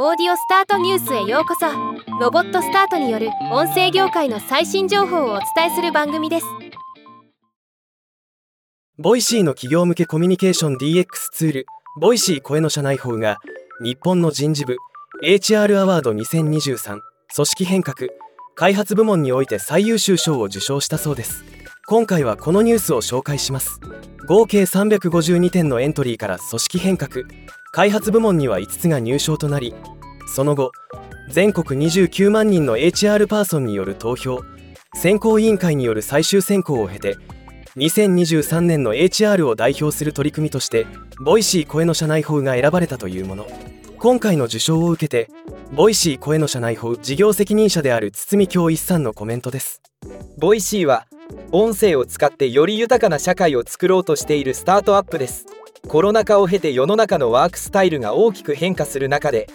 オーディオスタートニュースへようこそ。ロボットスタートによる音声業界の最新情報をお伝えする番組です。 Voicy の企業向けコミュニケーション DX ツール Voicy 声の社内報が日本の人事部 HR アワード2023組織変革開発部門において最優秀賞を受賞したそうです。今回はこのニュースを紹介します。合計352点のエントリーから組織変革開発部門には5つが入賞となりその後全国29万人の HR パーソンによる投票選考委員会による最終選考を経て2023年の HR を代表する取り組みとして Voicy 声の社内報が選ばれたというもの。今回の受賞を受けて Voicy 声の社内報事業責任者である堤京一さんのコメントです。 Voicy は音声を使ってより豊かな社会を作ろうとしているスタートアップです。コロナ禍を経て世の中のワークスタイルが大きく変化する中で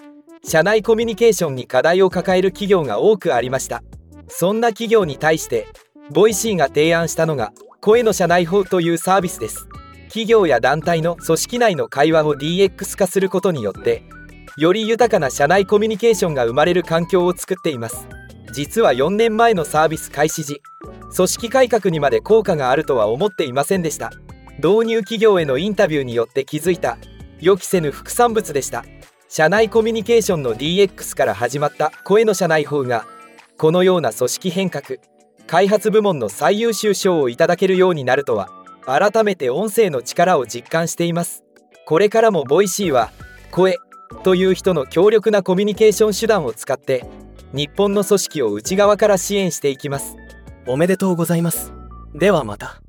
社内コミュニケーションに課題を抱える企業が多くありました。そんな企業に対して Voicy が提案したのが声の社内報というサービスです。企業や団体の組織内の会話を DX 化することによってより豊かな社内コミュニケーションが生まれる環境を作っています。実は4年前のサービス開始時組織改革にまで効果があるとは思っていませんでした。導入企業へのインタビューによって気づいた予期せぬ副産物でした。社内コミュニケーションの DX から始まった声の社内報がこのような組織変革開発部門の最優秀賞をいただけるようになるとは改めて音声の力を実感しています。これからも Voicy は声という人の強力なコミュニケーション手段を使って日本の組織を内側から支援していきます。おめでとうございます。ではまた。